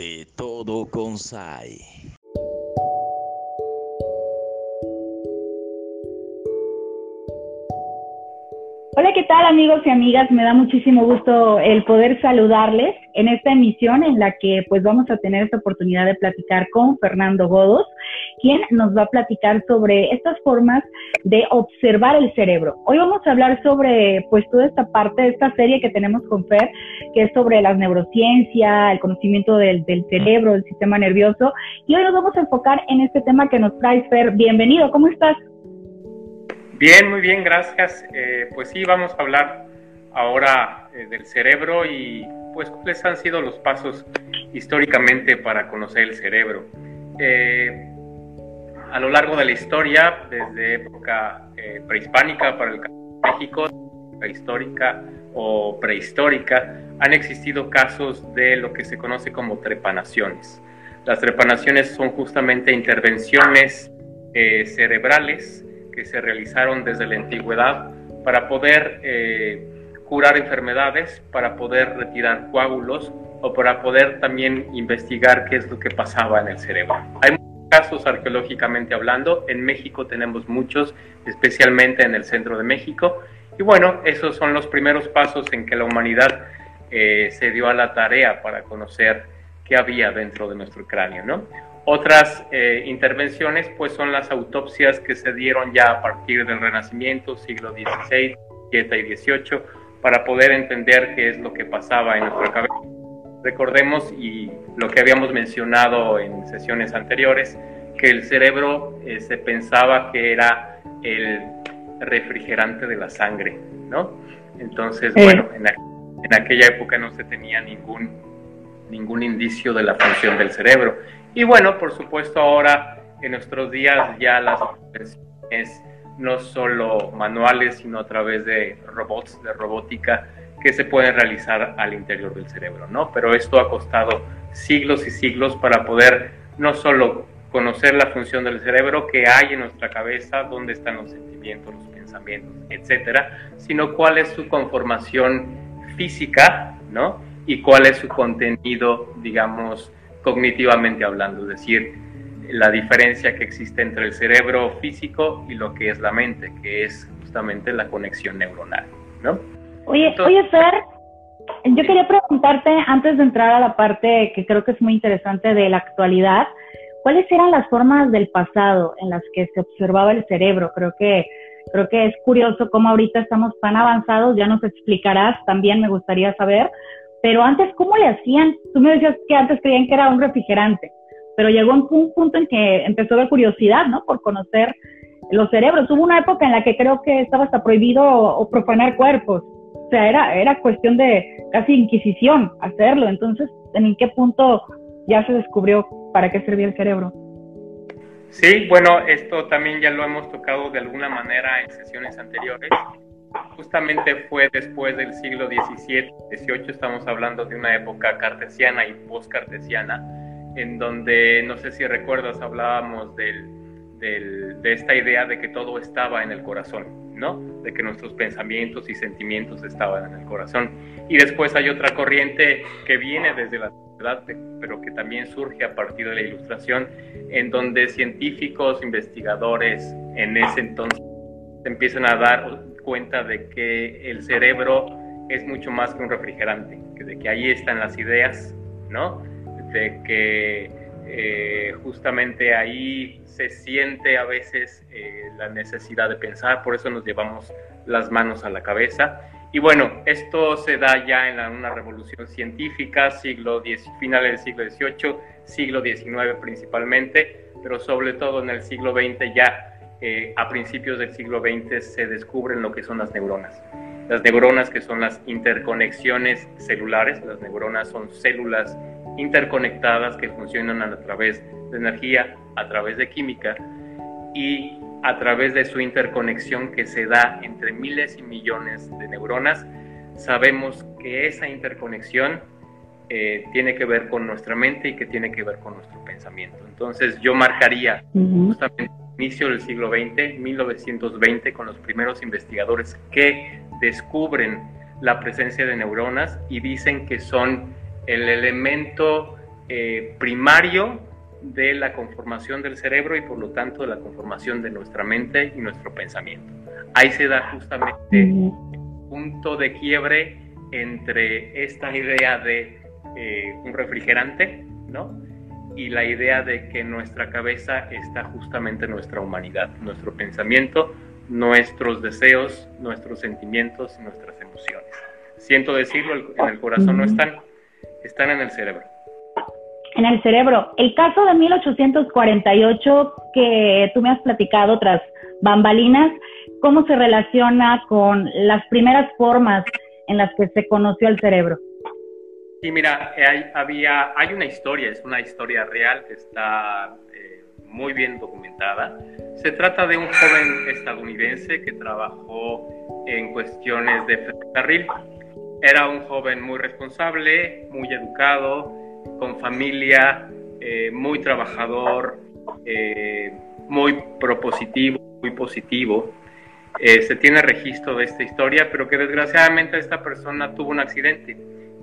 De todo con SAI. Hola, ¿qué tal amigos y amigas? Me da muchísimo gusto el poder saludarles en esta emisión en la que pues vamos a tener esta oportunidad de platicar con Fernando Godos, quien nos va a platicar sobre estas formas de observar el cerebro. Hoy vamos a hablar sobre pues toda esta parte de esta serie que tenemos con Fer, que es sobre la neurociencia, el conocimiento del, del cerebro, del sistema nervioso, y hoy nos vamos a enfocar en este tema que nos trae Fer. Bienvenido, ¿cómo estás? Bien, muy bien, gracias. Eh, pues sí, vamos a hablar ahora eh, del cerebro y pues cuáles han sido los pasos históricamente para conocer el cerebro. Eh, a lo largo de la historia, desde época prehispánica para el México, prehistórica o prehistórica, han existido casos de lo que se conoce como trepanaciones. Las trepanaciones son justamente intervenciones cerebrales que se realizaron desde la antigüedad para poder eh, curar enfermedades, para poder retirar coágulos o para poder también investigar qué es lo que pasaba en el cerebro. Hay casos arqueológicamente hablando, en México tenemos muchos, especialmente en el centro de México, y bueno, esos son los primeros pasos en que la humanidad eh, se dio a la tarea para conocer qué había dentro de nuestro cráneo, ¿no? Otras eh, intervenciones pues son las autopsias que se dieron ya a partir del Renacimiento, siglo XVI, XVII y XVIII, para poder entender qué es lo que pasaba en nuestra cabeza. Recordemos y lo que habíamos mencionado en sesiones anteriores, que el cerebro eh, se pensaba que era el refrigerante de la sangre, ¿no? Entonces, bueno, en, en aquella época no se tenía ningún, ningún indicio de la función del cerebro y bueno, por supuesto ahora en nuestros días ya las intervenciones no solo manuales, sino a través de robots, de robótica, que se pueden realizar al interior del cerebro, ¿no? Pero esto ha costado siglos y siglos para poder no solo conocer la función del cerebro que hay en nuestra cabeza, dónde están los sentimientos, los pensamientos, etcétera, sino cuál es su conformación física, ¿no? Y cuál es su contenido, digamos, cognitivamente hablando, es decir, la diferencia que existe entre el cerebro físico y lo que es la mente, que es justamente la conexión neuronal, ¿no? Oye, oye, Fer, yo quería preguntarte antes de entrar a la parte que creo que es muy interesante de la actualidad, ¿cuáles eran las formas del pasado en las que se observaba el cerebro? Creo que creo que es curioso cómo ahorita estamos tan avanzados, ya nos explicarás, también me gustaría saber, pero antes, ¿cómo le hacían? Tú me decías que antes creían que era un refrigerante, pero llegó un punto en que empezó la curiosidad, ¿no? Por conocer los cerebros. Hubo una época en la que creo que estaba hasta prohibido o profanar cuerpos. O sea, era, era cuestión de casi inquisición hacerlo. Entonces, ¿en qué punto ya se descubrió para qué servía el cerebro? Sí, bueno, esto también ya lo hemos tocado de alguna manera en sesiones anteriores justamente fue después del siglo XVII, XVIII, estamos hablando de una época cartesiana y post-cartesiana, en donde, no sé si recuerdas, hablábamos del, de esta idea de que todo estaba en el corazón, ¿no? De que nuestros pensamientos y sentimientos estaban en el corazón. Y después hay otra corriente que viene desde la pero que también surge a partir de la ilustración, en donde científicos, investigadores en ese entonces empiezan a dar cuenta de que el cerebro es mucho más que un refrigerante, que de que ahí están las ideas, ¿no? De que eh, justamente ahí se siente a veces eh, la necesidad de pensar, por eso nos llevamos las manos a la cabeza. Y bueno, esto se da ya en una revolución científica, siglo X, finales del siglo XVIII, siglo XIX principalmente, pero sobre todo en el siglo XX ya eh, a principios del siglo XX se descubren lo que son las neuronas. Las neuronas que son las interconexiones celulares, las neuronas son células interconectadas que funcionan a través de energía, a través de química y a través de su interconexión que se da entre miles y millones de neuronas, sabemos que esa interconexión eh, tiene que ver con nuestra mente y que tiene que ver con nuestro pensamiento. Entonces yo marcaría justamente inicio del siglo XX, 1920, con los primeros investigadores que descubren la presencia de neuronas y dicen que son el elemento eh, primario de la conformación del cerebro y por lo tanto de la conformación de nuestra mente y nuestro pensamiento. Ahí se da justamente el punto de quiebre entre esta idea de eh, un refrigerante, ¿no? Y la idea de que en nuestra cabeza está justamente nuestra humanidad, nuestro pensamiento, nuestros deseos, nuestros sentimientos y nuestras emociones. Siento decirlo, en el corazón no están, están en el cerebro en el cerebro. El caso de 1848 que tú me has platicado tras bambalinas, ¿cómo se relaciona con las primeras formas en las que se conoció el cerebro? Sí, mira, hay, había, hay una historia, es una historia real que está eh, muy bien documentada. Se trata de un joven estadounidense que trabajó en cuestiones de ferrocarril. Era un joven muy responsable, muy educado, con familia, eh, muy trabajador, eh, muy propositivo, muy positivo. Eh, se tiene registro de esta historia, pero que desgraciadamente esta persona tuvo un accidente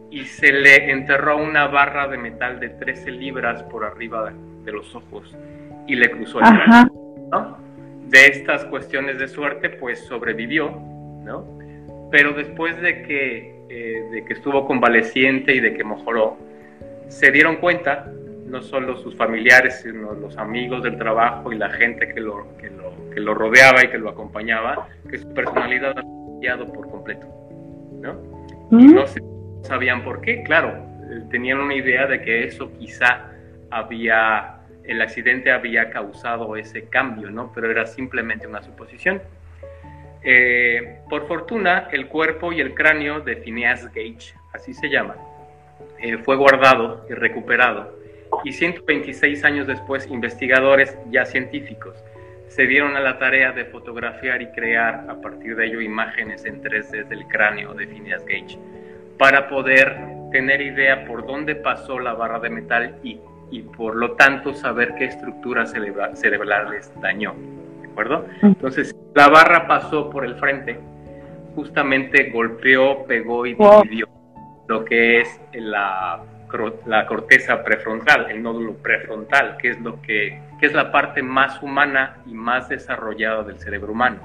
y se le enterró una barra de metal de 13 libras por arriba de los ojos y le cruzó el cráneo. De estas cuestiones de suerte, pues sobrevivió, ¿no? Pero después de que, de que estuvo convaleciente y de que mejoró, se dieron cuenta, no solo sus familiares, sino los amigos del trabajo y la gente que lo, que lo, que lo rodeaba y que lo acompañaba, que su personalidad había cambiado por completo. ¿no? Y no sabían por qué, claro, eh, tenían una idea de que eso quizá había, el accidente había causado ese cambio, ¿no? pero era simplemente una suposición. Eh, por fortuna, el cuerpo y el cráneo de Phineas Gage, así se llama, eh, fue guardado y recuperado. Y 126 años después, investigadores ya científicos se dieron a la tarea de fotografiar y crear a partir de ello imágenes en 3D del cráneo de Phineas Gage para poder tener idea por dónde pasó la barra de metal y, y por lo tanto saber qué estructura cerebral les dañó. ¿De acuerdo? Entonces, la barra pasó por el frente, justamente golpeó, pegó y dividió lo que es la, la corteza prefrontal, el nódulo prefrontal, que es lo que, es la parte más humana y más desarrollada del cerebro humano,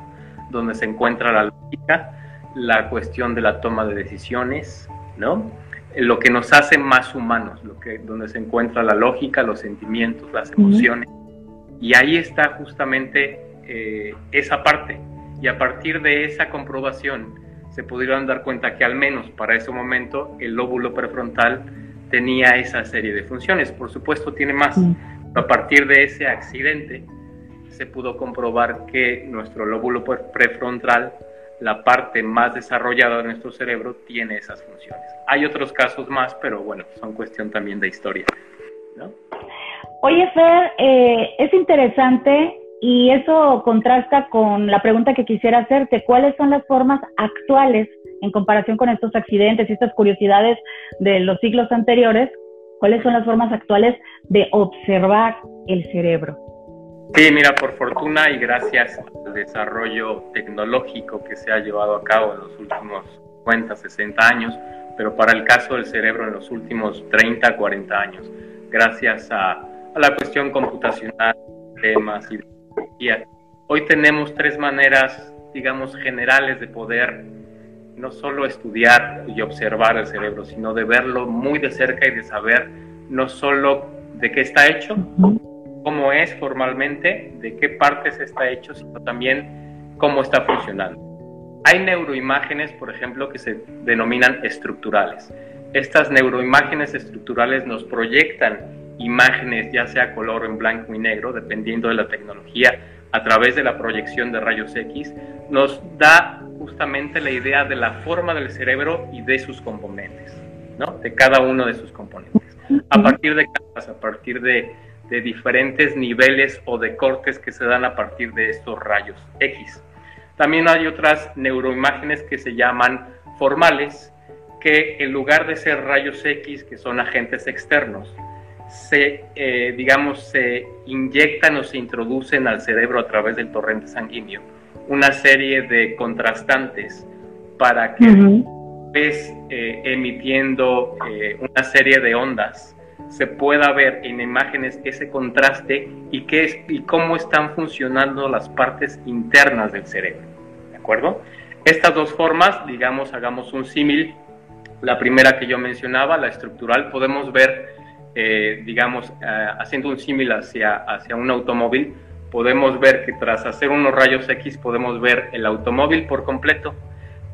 donde se encuentra la lógica, la cuestión de la toma de decisiones, ¿no? Lo que nos hace más humanos, lo que, donde se encuentra la lógica, los sentimientos, las emociones. Y ahí está justamente eh, esa parte. Y a partir de esa comprobación, se pudieron dar cuenta que al menos para ese momento el lóbulo prefrontal tenía esa serie de funciones. Por supuesto tiene más. A partir de ese accidente se pudo comprobar que nuestro lóbulo prefrontal, la parte más desarrollada de nuestro cerebro, tiene esas funciones. Hay otros casos más, pero bueno, son cuestión también de historia. Oye, Fer, eh, es interesante y eso contrasta con la pregunta que quisiera hacerte, ¿cuáles son las formas actuales en comparación con estos accidentes y estas curiosidades de los siglos anteriores? ¿Cuáles son las formas actuales de observar el cerebro? Sí, mira, por fortuna y gracias al desarrollo tecnológico que se ha llevado a cabo en los últimos 50, 60 años, pero para el caso del cerebro en los últimos 30, 40 años, gracias a, a la cuestión computacional, temas y Hoy tenemos tres maneras, digamos, generales de poder no solo estudiar y observar el cerebro, sino de verlo muy de cerca y de saber no solo de qué está hecho, cómo es formalmente, de qué partes está hecho, sino también cómo está funcionando. Hay neuroimágenes, por ejemplo, que se denominan estructurales. Estas neuroimágenes estructurales nos proyectan imágenes, ya sea color en blanco y negro, dependiendo de la tecnología, a través de la proyección de rayos X, nos da justamente la idea de la forma del cerebro y de sus componentes, ¿no? De cada uno de sus componentes. A partir de capas, a partir de, de diferentes niveles o de cortes que se dan a partir de estos rayos X. También hay otras neuroimágenes que se llaman formales, que en lugar de ser rayos X, que son agentes externos, se, eh, digamos, se inyectan o se introducen al cerebro a través del torrente sanguíneo una serie de contrastantes para que uh emitiendo eh, una serie de ondas se pueda ver en imágenes ese contraste y, qué es, y cómo están funcionando las partes internas del cerebro. ¿De acuerdo? Estas dos formas, digamos, hagamos un símil. La primera que yo mencionaba, la estructural, podemos ver, eh, digamos, eh, haciendo un símil hacia, hacia un automóvil, podemos ver que tras hacer unos rayos X podemos ver el automóvil por completo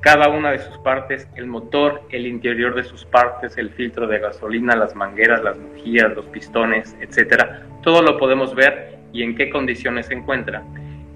cada una de sus partes, el motor, el interior de sus partes, el filtro de gasolina, las mangueras, las bujías, los pistones, etcétera. Todo lo podemos ver y en qué condiciones se encuentra.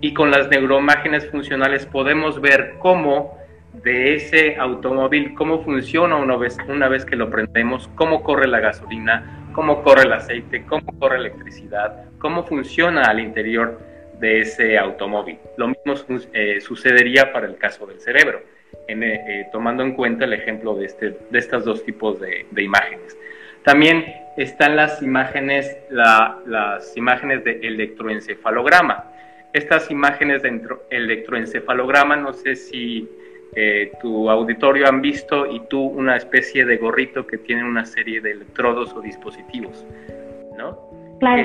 Y con las neuroimágenes funcionales podemos ver cómo de ese automóvil, cómo funciona una vez, una vez que lo prendemos, cómo corre la gasolina, cómo corre el aceite, cómo corre la electricidad, cómo funciona al interior de ese automóvil. Lo mismo eh, sucedería para el caso del cerebro eh, tomando en cuenta el ejemplo de, este, de estos dos tipos de, imágenes. También están las imágenes, las imágenes de electroencefalograma. Estas imágenes de electroencefalograma, no sé si eh, tu auditorio han visto y tú una especie de gorrito que tiene una serie de electrodos o dispositivos, ¿no? Claro.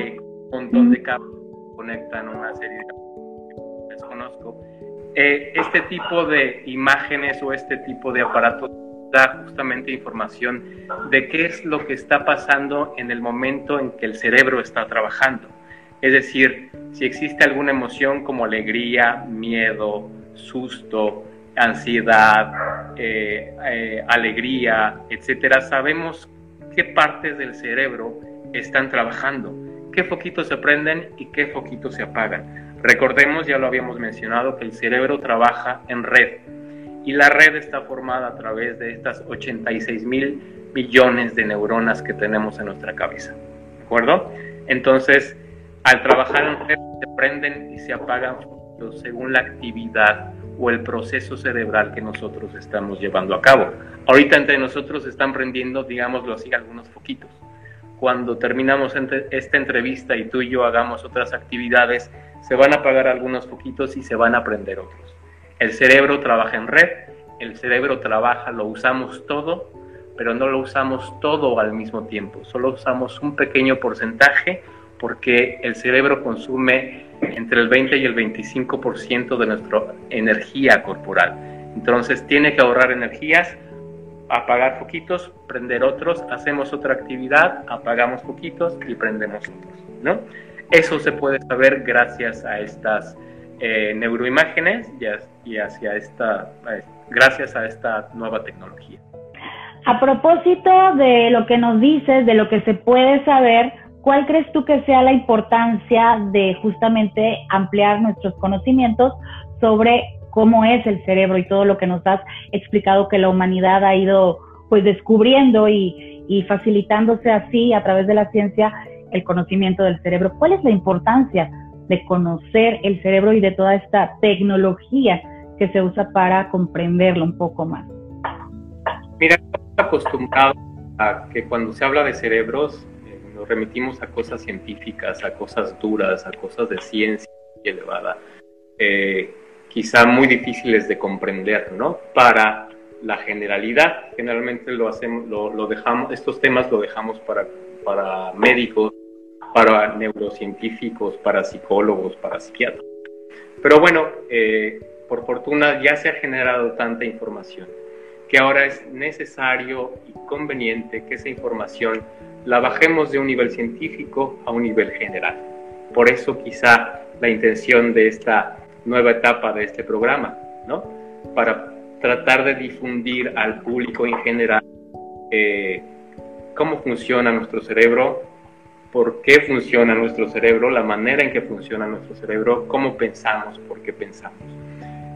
un montón de cables conectan una serie de desconozco eh, este tipo de imágenes o este tipo de aparatos da justamente información de qué es lo que está pasando en el momento en que el cerebro está trabajando. Es decir, si existe alguna emoción como alegría, miedo, susto, ansiedad, eh, eh, alegría, etcétera, sabemos qué partes del cerebro están trabajando, qué foquitos se prenden y qué foquitos se apagan. Recordemos, ya lo habíamos mencionado, que el cerebro trabaja en red y la red está formada a través de estas 86 mil millones de neuronas que tenemos en nuestra cabeza. ¿De acuerdo? Entonces, al trabajar en red, se prenden y se apagan según la actividad o el proceso cerebral que nosotros estamos llevando a cabo. Ahorita entre nosotros están prendiendo, digámoslo así, algunos foquitos. Cuando terminamos esta entrevista y tú y yo hagamos otras actividades, se van a apagar algunos poquitos y se van a prender otros. El cerebro trabaja en red, el cerebro trabaja, lo usamos todo, pero no lo usamos todo al mismo tiempo, solo usamos un pequeño porcentaje porque el cerebro consume entre el 20 y el 25% de nuestra energía corporal. Entonces tiene que ahorrar energías, apagar poquitos, prender otros, hacemos otra actividad, apagamos poquitos y prendemos otros, ¿no? Eso se puede saber gracias a estas eh, neuroimágenes y, hacia esta, gracias a esta nueva tecnología. A propósito de lo que nos dices, de lo que se puede saber, ¿cuál crees tú que sea la importancia de justamente ampliar nuestros conocimientos sobre cómo es el cerebro y todo lo que nos has explicado que la humanidad ha ido pues descubriendo y, y facilitándose así a través de la ciencia el conocimiento del cerebro. ¿Cuál es la importancia de conocer el cerebro y de toda esta tecnología que se usa para comprenderlo un poco más? Mira, estamos acostumbrados a que cuando se habla de cerebros nos remitimos a cosas científicas, a cosas duras, a cosas de ciencia elevada, eh, quizá muy difíciles de comprender, ¿no? Para la generalidad, generalmente lo hacemos, lo, lo dejamos, estos temas lo dejamos para para médicos, para neurocientíficos, para psicólogos, para psiquiatras. Pero bueno, eh, por fortuna ya se ha generado tanta información que ahora es necesario y conveniente que esa información la bajemos de un nivel científico a un nivel general. Por eso quizá la intención de esta nueva etapa de este programa, ¿no? Para tratar de difundir al público en general eh, cómo funciona nuestro cerebro, por qué funciona nuestro cerebro, la manera en que funciona nuestro cerebro, cómo pensamos, por qué pensamos.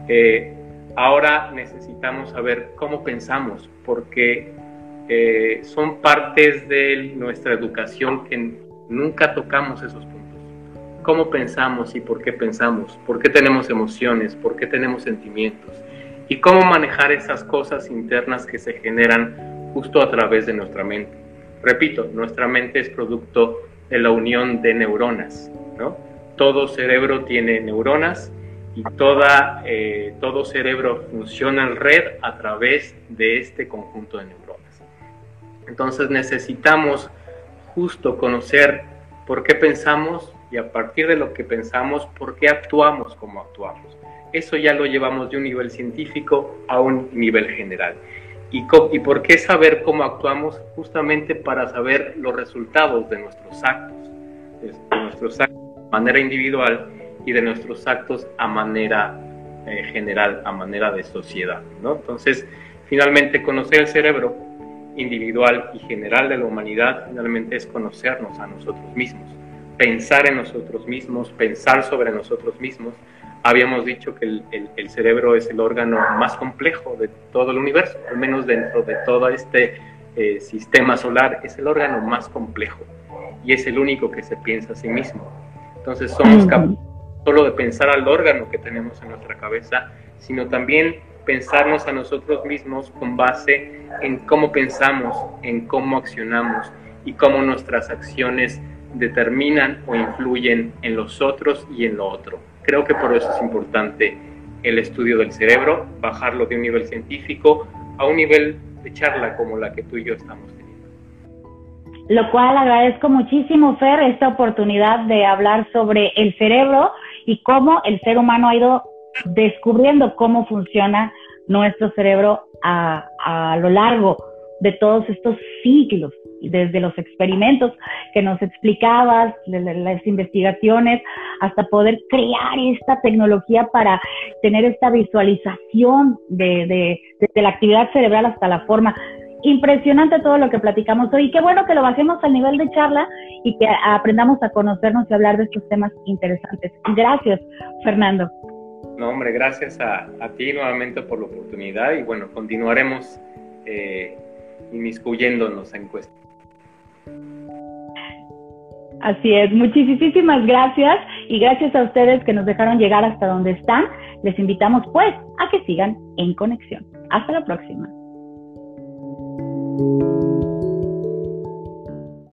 Eh, ahora necesitamos saber cómo pensamos, porque eh, son partes de nuestra educación que nunca tocamos esos puntos. ¿Cómo pensamos y por qué pensamos? ¿Por qué tenemos emociones? ¿Por qué tenemos sentimientos? Y cómo manejar esas cosas internas que se generan justo a través de nuestra mente. Repito, nuestra mente es producto de la unión de neuronas, ¿no? Todo cerebro tiene neuronas y toda, eh, todo cerebro funciona en red a través de este conjunto de neuronas. Entonces necesitamos justo conocer por qué pensamos y a partir de lo que pensamos, por qué actuamos como actuamos. Eso ya lo llevamos de un nivel científico a un nivel general. ¿Y, y por qué saber cómo actuamos? Justamente para saber los resultados de nuestros actos, de nuestros actos de manera individual y de nuestros actos a manera eh, general, a manera de sociedad. ¿no? Entonces, finalmente, conocer el cerebro individual y general de la humanidad, finalmente es conocernos a nosotros mismos pensar en nosotros mismos, pensar sobre nosotros mismos. Habíamos dicho que el, cerebro es el órgano más complejo de todo el universo, al menos dentro de todo este eh, sistema solar, es el órgano más complejo y es el único que se piensa a sí mismo. Entonces somos capaces solo de pensar al órgano que tenemos en nuestra cabeza, sino también pensarnos a nosotros mismos con base en cómo pensamos, en cómo accionamos y cómo nuestras acciones determinan o influyen en los otros y en lo otro. Creo que por eso es importante el estudio del cerebro, bajarlo de un nivel científico a un nivel de charla como la que tú y yo estamos teniendo. Lo cual agradezco muchísimo, Fer, esta oportunidad de hablar sobre el cerebro y cómo el ser humano ha ido descubriendo cómo funciona nuestro cerebro a, lo largo de todos estos siglos desde los experimentos que nos explicabas, las investigaciones, hasta poder crear esta tecnología para tener esta visualización de, de, la actividad cerebral hasta la forma. Impresionante todo lo que platicamos hoy. Qué bueno que lo bajemos al nivel de charla y que aprendamos a conocernos y hablar de estos temas interesantes. Gracias, Fernando. No, hombre, gracias a, ti nuevamente por la oportunidad y bueno, continuaremos eh, inmiscuyéndonos en cuestión. Así es, muchísimas gracias y gracias a ustedes que nos dejaron llegar hasta donde están. Les invitamos pues a que sigan en conexión. Hasta la próxima.